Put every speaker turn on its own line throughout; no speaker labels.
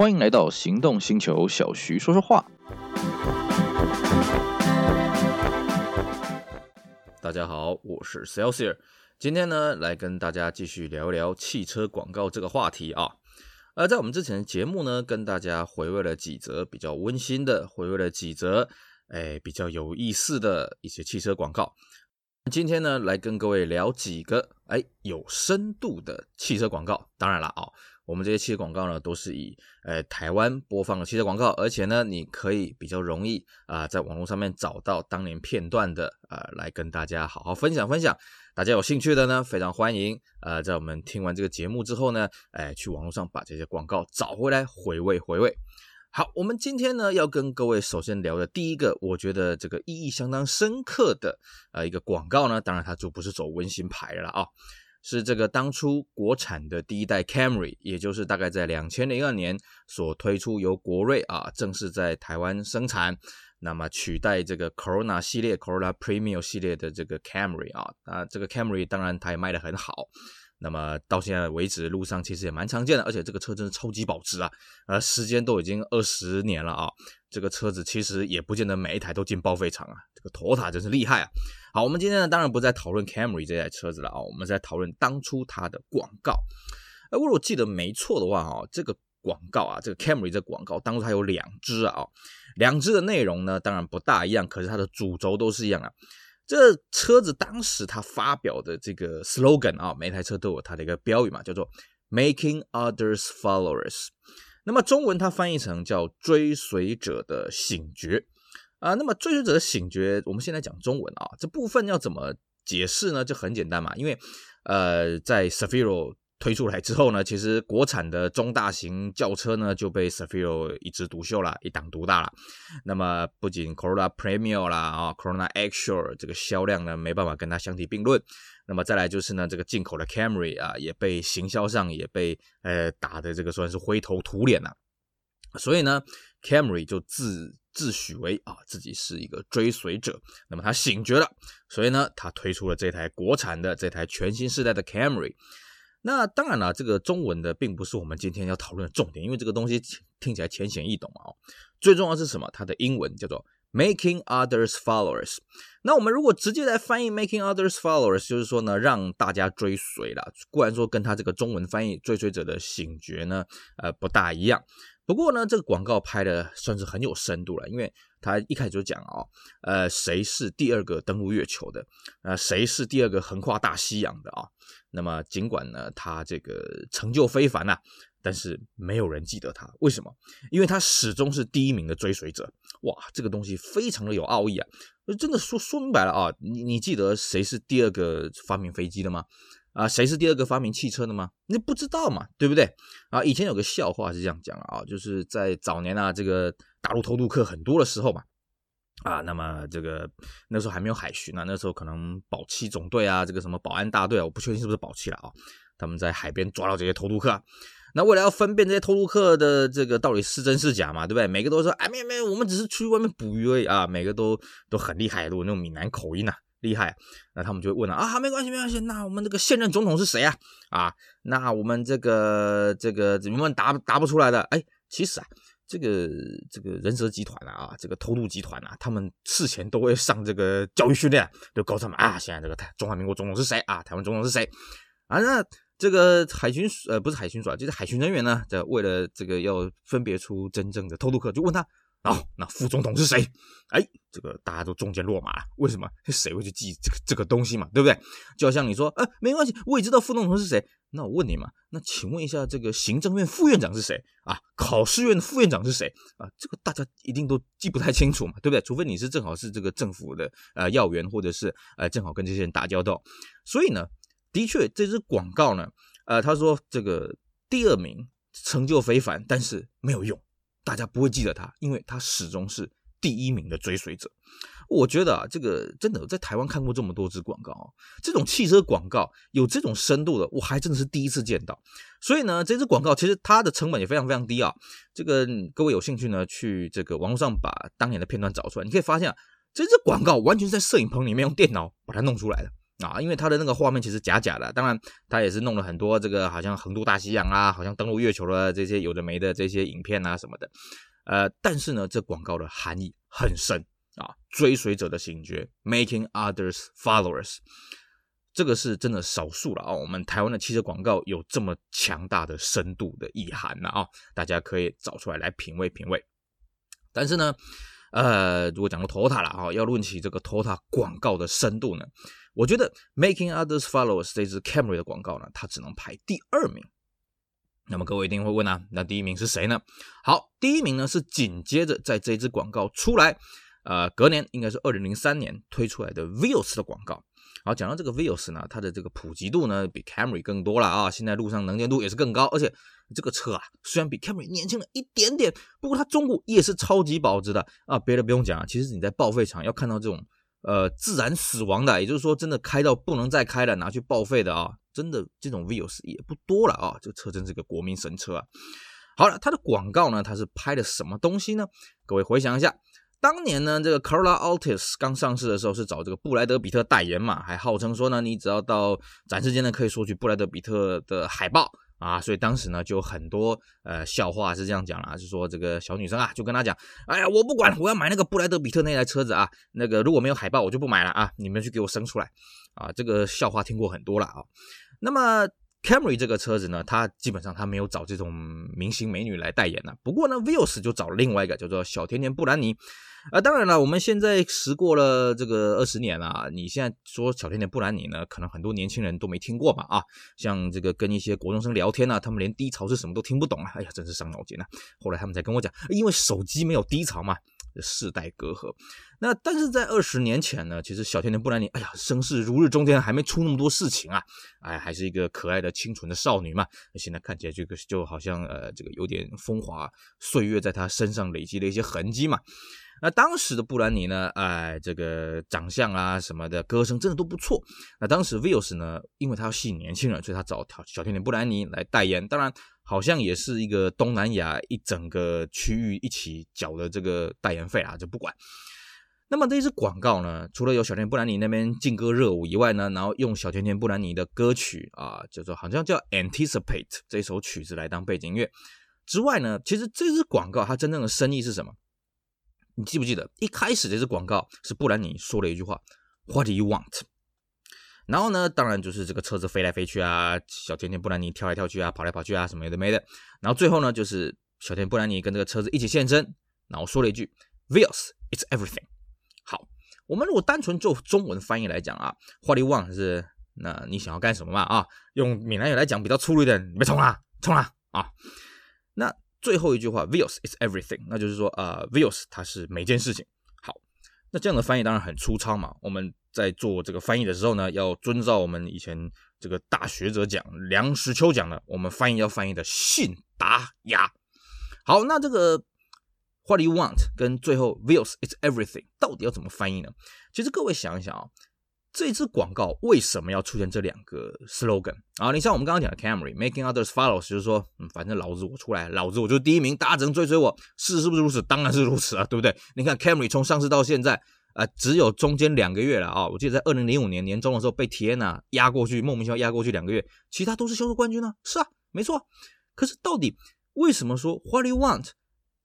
欢迎来到行动星球，小徐说说话。大家好，我是 Celsius，今天呢来跟大家继续聊聊汽车广告这个话题啊。而在我们之前的节目呢，跟大家回味了几则比较温馨的，回味了几则哎比较有意思的一些汽车广告。今天呢，来跟各位聊几个哎有深度的汽车广告。当然了啊，我们这些汽车广告呢，都是以呃台湾播放的汽车广告，而且呢，你可以比较容易啊、在网络上面找到当年片段的啊、呃，来跟大家好好分享分享。大家有兴趣的呢，非常欢迎啊、在我们听完这个节目之后呢，哎，去网络上把这些广告找回来回味回味。好，我们今天呢要跟各位首先聊的第一个，我觉得这个意义相当深刻的呃一个广告呢，当然它就不是走温馨牌了啊，是这个当初国产的第一代 Camry，也就是大概在两千零二年所推出，由国瑞啊正式在台湾生产，那么取代这个 Corona 系列 Corona Premium 系列的这个 Camry 啊，啊这个 Camry 当然它也卖得很好。那么到现在为止，路上其实也蛮常见的，而且这个车真是超级保值啊！呃，时间都已经二十年了啊，这个车子其实也不见得每一台都进报废厂啊。这个托塔真是厉害啊！好，我们今天呢，当然不再讨论 Camry 这台车子了啊，我们在讨论当初它的广告。呃，如果记得没错的话啊，这个广告啊，这个 Camry 这广告当初它有两支啊，两支的内容呢，当然不大一样，可是它的主轴都是一样啊。这车子当时他发表的这个 slogan 啊，每台车都有它的一个标语嘛，叫做 “Making Others Followers”。那么中文它翻译成叫“追随者的醒觉”啊。那么追随者的醒觉，我们现在讲中文啊，这部分要怎么解释呢？就很简单嘛，因为呃，在 Cefiro 推出来之后呢，其实国产的中大型轿车呢就被 Cefiro 一枝独秀了，一党独大了。那么不仅 Corolla Premium 啦啊，Corolla Actual 这个销量呢没办法跟它相提并论。那么再来就是呢，这个进口的 Camry 啊，也被行销上也被呃打的这个算是灰头土脸了。所以呢，Camry 就自自诩为啊自己是一个追随者。那么他醒觉了，所以呢，他推出了这台国产的这台全新世代的 Camry。那当然了，这个中文的并不是我们今天要讨论的重点，因为这个东西听起来浅显易懂嘛。哦。最重要是什么？它的英文叫做 Making Others Followers。那我们如果直接来翻译 Making Others Followers，就是说呢，让大家追随啦。固然说跟它这个中文翻译“追随者的醒觉”呢，呃，不大一样。不过呢，这个广告拍的算是很有深度了，因为他一开始就讲啊，呃，谁是第二个登陆月球的？呃，谁是第二个横跨大西洋的啊？那么尽管呢，他这个成就非凡呐，但是没有人记得他，为什么？因为他始终是第一名的追随者。哇，这个东西非常的有奥义啊！真的说说明白了啊，你你记得谁是第二个发明飞机的吗？啊，谁是第二个发明汽车的吗？你不知道嘛，对不对？啊，以前有个笑话是这样讲啊，就是在早年啊，这个大陆偷渡客很多的时候嘛，啊，那么这个那时候还没有海巡啊，那时候可能保七总队啊，这个什么保安大队啊，我不确定是不是保七了啊，他们在海边抓到这些偷渡客，那为了要分辨这些偷渡客的这个到底是真是假嘛，对不对？每个都说，哎，没有没有，我们只是出去外面捕鱼而已啊，每个都都很厉害，都有那种闽南口音呐、啊。厉害，那他们就会问了啊，没关系，没关系。那我们这个现任总统是谁啊？啊，那我们这个这个怎么问答答不出来的？哎，其实啊，这个这个人蛇集团啊，这个偷渡集团啊，他们事前都会上这个教育训练，就告诉他们啊，现在这个台中华民国总统是谁啊？台湾总统是谁啊？那这个海巡呃不是海巡署，就是海巡人员呢，这为了这个要分别出真正的偷渡客，就问他。哦，那副总统是谁？哎，这个大家都中箭落马了。为什么？谁会去记这个这个东西嘛？对不对？就好像你说，呃，没关系，我也知道副总统是谁。那我问你嘛，那请问一下，这个行政院副院长是谁啊？考试院的副院长是谁啊？这个大家一定都记不太清楚嘛，对不对？除非你是正好是这个政府的呃要员，或者是呃正好跟这些人打交道。所以呢，的确这支广告呢，呃，他说这个第二名成就非凡，但是没有用。大家不会记得他，因为他始终是第一名的追随者。我觉得啊，这个真的在台湾看过这么多支广告啊，这种汽车广告有这种深度的，我还真的是第一次见到。所以呢，这支广告其实它的成本也非常非常低啊。这个各位有兴趣呢，去这个网络上把当年的片段找出来，你可以发现啊，这支广告完全是在摄影棚里面用电脑把它弄出来的。啊，因为它的那个画面其实假假的，当然它也是弄了很多这个好像横渡大西洋啊，好像登陆月球的这些有的没的这些影片啊什么的，呃，但是呢，这广告的含义很深啊，追随者的醒觉，making others followers，这个是真的少数了啊。我们台湾的汽车广告有这么强大的深度的意涵呢啊，大家可以找出来来品味品味。但是呢，呃，如果讲到 Toyota 了啊，要论起这个 Toyota 广告的深度呢，我觉得 Making Others Followers 这支 Camry 的广告呢，它只能排第二名。那么各位一定会问啊，那第一名是谁呢？好，第一名呢是紧接着在这支广告出来，呃，隔年应该是二零零三年推出来的 Vios 的广告。好，讲到这个 Vios 呢，它的这个普及度呢比 Camry 更多了啊，现在路上能见度也是更高，而且这个车啊虽然比 Camry 年轻了一点点，不过它中古也是超级保值的啊。别的不用讲啊，其实你在报废场要看到这种呃自然死亡的，也就是说真的开到不能再开了拿去报废的啊，真的这种 Vios 也不多了啊。这车真是个国民神车啊。好了，它的广告呢，它是拍的什么东西呢？各位回想一下。当年呢，这个 Corolla Altis 刚上市的时候是找这个布莱德彼特代言嘛，还号称说呢，你只要到展示间呢，可以索取布莱德彼特的海报啊，所以当时呢就很多呃笑话是这样讲啦，是说这个小女生啊就跟他讲，哎呀，我不管，我要买那个布莱德彼特那台车子啊，那个如果没有海报我就不买了啊，你们去给我生出来啊，这个笑话听过很多了啊，那么。Camry 这个车子呢，它基本上它没有找这种明星美女来代言的。不过呢，Vios 就找了另外一个叫做小甜甜布兰妮。啊，当然了，我们现在时过了这个二十年了，你现在说小甜甜布兰妮呢，可能很多年轻人都没听过吧？啊，像这个跟一些国中生聊天呢，他们连低潮是什么都听不懂啊。哎呀，真是伤脑筋啊。后来他们才跟我讲，因为手机没有低潮嘛。世代隔阂，那但是在二十年前呢，其实小甜甜布兰妮，哎呀，声势如日中天，还没出那么多事情啊，哎，还是一个可爱的清纯的少女嘛。现在看起来这个就好像呃，这个有点风华岁月在她身上累积了一些痕迹嘛。那当时的布兰妮呢，哎，这个长相啊什么的，歌声真的都不错。那当时 Vios 呢，因为他要吸引年轻人，所以他找小甜甜布兰妮来代言，当然。好像也是一个东南亚一整个区域一起缴的这个代言费啊，就不管。那么这支广告呢，除了有小甜甜布兰妮那边劲歌热舞以外呢，然后用小甜甜布兰妮的歌曲啊，叫做好像叫 Anticipate 这首曲子来当背景音乐之外呢，其实这支广告它真正的深意是什么？你记不记得一开始这支广告是布兰妮说了一句话：What do you want？然后呢，当然就是这个车子飞来飞去啊，小甜甜布兰妮跳来跳去啊，跑来跑去啊，什么的没的。然后最后呢，就是小甜布兰妮跟这个车子一起现身，然后说了一句 “Vios, it's everything”。好，我们如果单纯就中文翻译来讲啊，“What do you want” 是那你想要干什么嘛？啊，用闽南语来讲比较粗鲁一点，别冲啊，冲啊啊！那最后一句话 “Vios, is everything”，那就是说啊、呃、，Vios 它是每件事情。好，那这样的翻译当然很粗糙嘛，我们。在做这个翻译的时候呢，要遵照我们以前这个大学者讲梁实秋讲的，我们翻译要翻译的信达雅。好，那这个 What do you want 跟最后 Vios is everything 到底要怎么翻译呢？其实各位想一想啊，这支广告为什么要出现这两个 slogan 啊？你像我们刚刚讲的 Camry Making Others Follow，就是说，嗯，反正老子我出来，老子我就第一名，大家只能追随我，事实是不是如此？当然是如此啊，对不对？你看 Camry 从上市到现在。啊、只有中间两个月了啊！我记得在二零零五年年中的时候被 Tiana 压过去，莫名其妙压过去两个月，其他都是销售冠军呢。是啊，没错。可是到底为什么说 What do you want?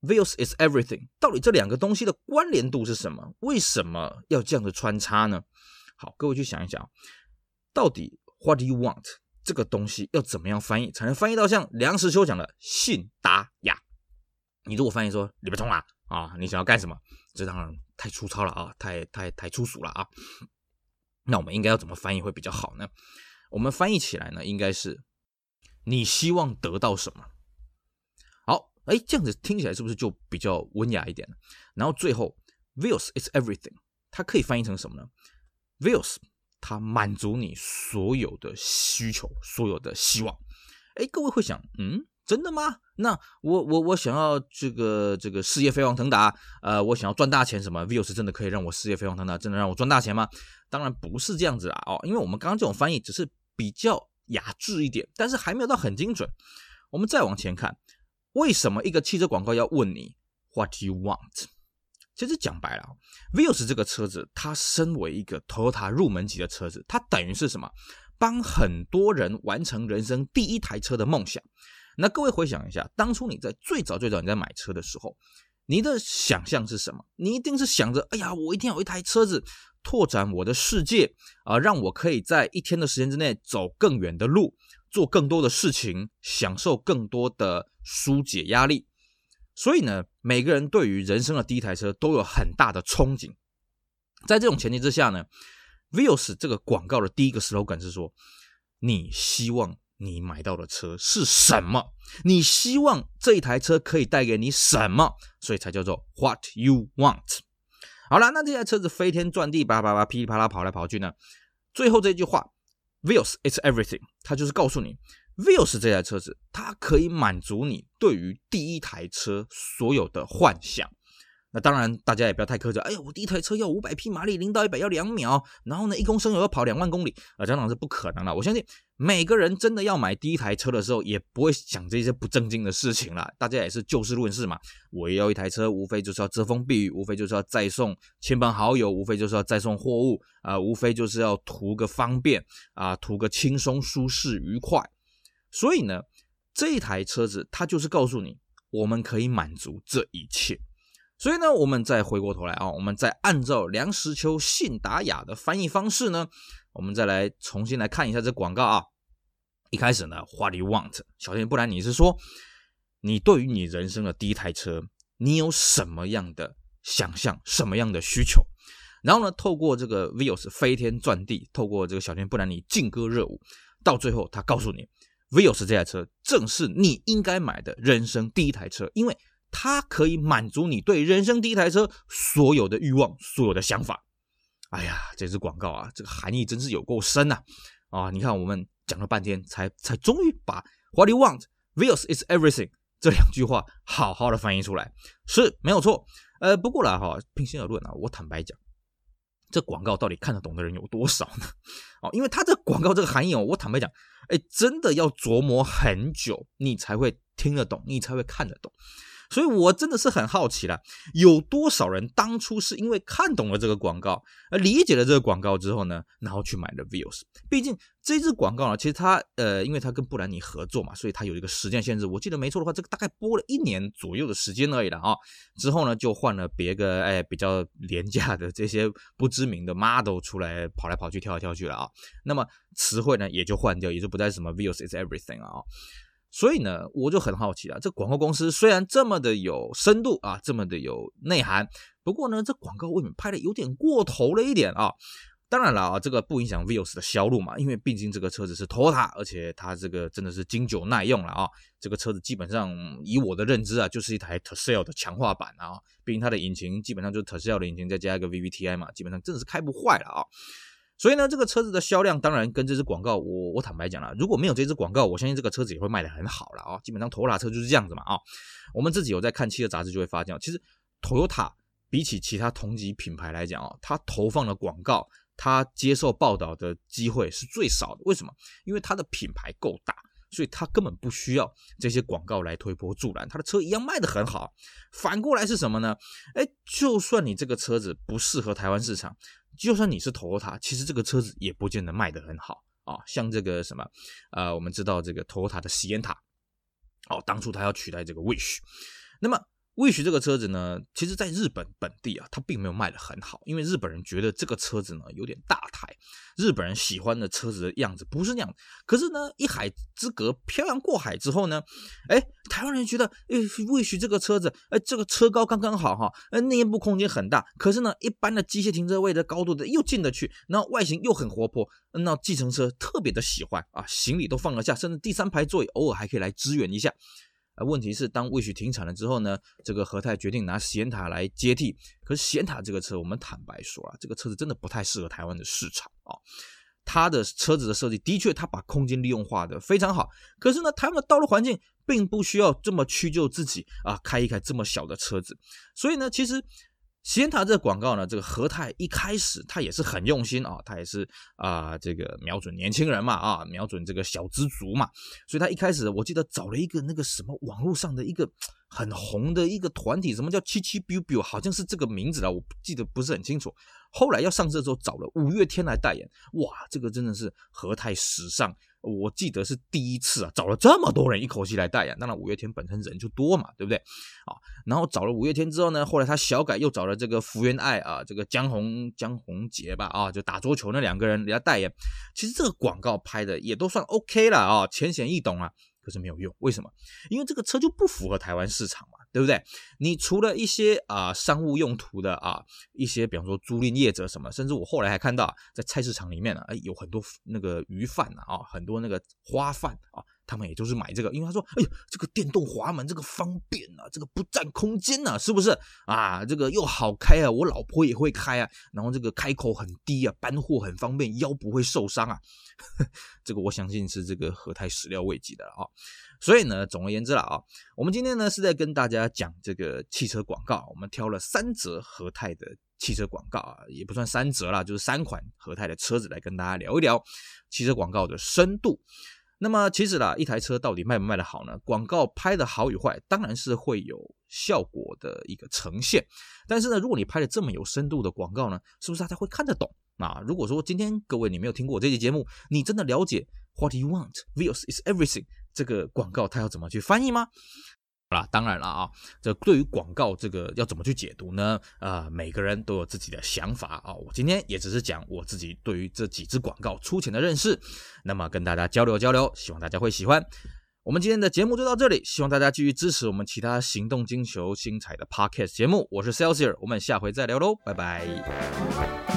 Vios is everything？到底这两个东西的关联度是什么？为什么要这样的穿插呢？好，各位去想一想，到底 What do you want 这个东西要怎么样翻译才能翻译到像梁实秋讲的信达雅？你如果翻译说你不通啊啊，你想要干什么？这当然。太粗糙了啊，太太太粗俗了啊！那我们应该要怎么翻译会比较好呢？我们翻译起来呢，应该是你希望得到什么？好，哎，这样子听起来是不是就比较文雅一点？然后最后 views is everything，它可以翻译成什么呢？Vios 它满足你所有的需求，所有的希望。哎，各位会想，嗯？真的吗？那我我我想要这个这个事业飞黄腾达，呃，我想要赚大钱，什么 Vios 真的可以让我事业飞黄腾达，真的让我赚大钱吗？当然不是这样子啊，哦，因为我们刚刚这种翻译只是比较雅致一点，但是还没有到很精准。我们再往前看，为什么一个汽车广告要问你 What do you want？其实讲白了，Vios 这个车子，它身为一个 Toyota 入门级的车子，它等于是什么？帮很多人完成人生第一台车的梦想。那各位回想一下，当初你在最早最早你在买车的时候，你的想象是什么？你一定是想着，哎呀，我一定要有一台车子，拓展我的世界啊，让我可以在一天的时间之内走更远的路，做更多的事情，享受更多的纾解压力。所以呢，每个人对于人生的第一台车都有很大的憧憬。在这种前提之下呢，Vios 这个广告的第一个 slogan 是说：你希望你买到的车是什么？你希望这一台车可以带给你什么？所以才叫做 What you want。好了，那这台车子飞天转地，叭叭叭，噼里啪啦跑来跑去呢。最后这句话，Vios it's everything，它就是告诉你。Vios 这台车子，它可以满足你对于第一台车所有的幻想。那当然，大家也不要太苛责。哎呀，我第一台车要五百匹马力，零到一百要两秒，然后呢，一公升油要跑两万公里啊，这样是不可能的。我相信每个人真的要买第一台车的时候，也不会想这些不正经的事情了。大家也是就事论事嘛。我也要一台车，无非就是要遮风避雨，无非就是要载送亲朋好友，无非就是要载送货物啊、无非就是要图个方便啊，图个轻松、舒适、愉快。所以呢，这一台车子它就是告诉你，我们可以满足这一切。所以呢，我们再回过头来啊，我们再按照梁实秋信达雅的翻译方式呢，我们再来重新来看一下这广告啊。一开始呢，What do you want？小天，不然你是说，你对于你人生的第一台车，你有什么样的想象，什么样的需求？然后呢，透过这个 Vios 飞天转地，透过这个小天，不然你劲歌热舞，到最后他告诉你。Vios 这台车正是你应该买的人生第一台车，因为它可以满足你对人生第一台车所有的欲望、所有的想法。哎呀，这支广告啊，这个含义真是有够深呐！啊，你看我们讲了半天，才才终于把 What you want, Vios is everything 这两句话好好的翻译出来，是没有错。呃，不过啦哈，平心而论啊，我坦白讲。这广告到底看得懂的人有多少呢？哦，因为它这广告这个含义哦，我坦白讲，哎，真的要琢磨很久，你才会听得懂，你才会看得懂。所以我真的是很好奇了，有多少人当初是因为看懂了这个广告，而理解了这个广告之后呢，然后去买了 Vios。毕竟这支广告呢，其实它呃，因为它跟布兰妮合作嘛，所以它有一个时间限制。我记得没错的话，这个大概播了一年左右的时间而已了啊。之后呢，就换了别个哎比较廉价的这些不知名的 model 出来跑来跑去跳来跳去了啊。那么词汇呢也就换掉，也就不再什么 Vios is everything 啊。所以呢，我就很好奇啊。这广告公司虽然这么的有深度啊，这么的有内涵，不过呢，这广告为什么拍的有点过头了一点啊？当然了啊，这个不影响 Vios 的销路嘛，因为毕竟这个车子是 TOTA 而且它这个真的是经久耐用了啊。这个车子基本上以我的认知啊，就是一台 Tercel 的强化版啊。毕竟它的引擎基本上就是 Tercel 的引擎，再加一个 VVTi 嘛，基本上真的是开不坏了啊。所以呢，这个车子的销量当然跟这支广告，我我坦白讲了，如果没有这支广告，我相信这个车子也会卖得很好了啊。基本上头拉车就是这样子嘛啊。我们自己有在看汽车杂志，就会发现，其实 Toyota 比起其他同级品牌来讲啊，它投放的广告，它接受报道的机会是最少的。为什么？因为它的品牌够大，所以它根本不需要这些广告来推波助澜，它的车一样卖得很好。反过来是什么呢？哎，就算你这个车子不适合台湾市场。就算你是 Toyota，其实这个车子也不见得卖得很好啊。像这个什么，呃，我们知道这个 Toyota 的喜宴塔，哦，当初他要取代这个 Wish，那么。Wish 这个车子呢，其实在日本本地啊，它并没有卖的很好，因为日本人觉得这个车子呢有点大，日本人喜欢的车子的样子不是那样。可是呢，一海之隔，漂洋过海之后呢，哎，台湾人觉得，哎威许这个车子，哎，这个车高刚刚好哈，哎，内部空间很大，可是呢，一般的机械停车位的高度的又进得去，然后外形又很活泼，那计程车特别的喜欢啊，行李都放得下，甚至第三排座椅偶尔还可以来支援一下。啊问题是，当 Wish 停产了之后呢，这个和泰决定拿显塔来接替。可是显塔这个车，我们坦白说啊，这个车子真的不太适合台湾的市场啊。它的车子的设计的确，它把空间利用化的非常好。可是呢，他们的道路环境并不需要这么屈就自己啊，开一开这么小的车子。所以呢，其实仙塔这个广告呢，这个和泰一开始他也是很用心啊，他也是啊、这个瞄准年轻人嘛啊，瞄准这个小资族嘛，所以他一开始我记得找了一个那个什么网络上的一个很红的一个团体，什么叫七七 biu biu，好像是这个名字啦，我记得不是很清楚。后来要上市的时候找了五月天来代言，哇，这个真的是和泰史上。我记得是第一次啊，找了这么多人一口气来代言。当然，五月天本身人就多嘛，对不对？啊，然后找了五月天之后呢，后来他小改又找了这个福原爱啊，这个江宏江宏杰吧，啊，就打桌球那两个人来代言。其实这个广告拍的也都算 OK 了啊，浅显易懂啊。可是没有用，为什么？因为这个车就不符合台湾市场嘛，对不对？你除了一些啊、商务用途的啊一些，比方说租赁业者什么，甚至我后来还看到在菜市场里面呢，哎，有很多那个鱼贩啊，很多那个花贩啊。他们也就是买这个，因为他说：“哎呦，这个电动滑门这个方便啊，这个不占空间呐、啊，是不是啊？这个又好开啊，我老婆也会开啊，然后这个开口很低啊，搬货很方便，腰不会受伤啊。这个我相信是这个和泰始料未及的啊。所以呢，总而言之了啊，我们今天呢是在跟大家讲这个汽车广告，我们挑了三则和泰的汽车广告啊，也不算三则啦，就是三款和泰的车子来跟大家聊一聊汽车广告的深度。”那么其实啦，一台车到底卖不卖得好呢？广告拍的好与坏，当然是会有效果的一个呈现。但是呢，如果你拍的这么有深度的广告呢，是不是大家会看得懂？啊，如果说今天各位你没有听过我这期节目，你真的了解 What you want, Vios is everything 这个广告它要怎么去翻译吗？好啦，当然了啊，这对于广告这个要怎么去解读呢？啊、呃，每个人都有自己的想法啊。我今天也只是讲我自己对于这几支广告粗浅的认识，那么跟大家交流交流，希望大家会喜欢。我们今天的节目就到这里，希望大家继续支持我们其他行动星球精彩的 Podcast 节目。我是 Celsius，我们下回再聊喽，拜拜。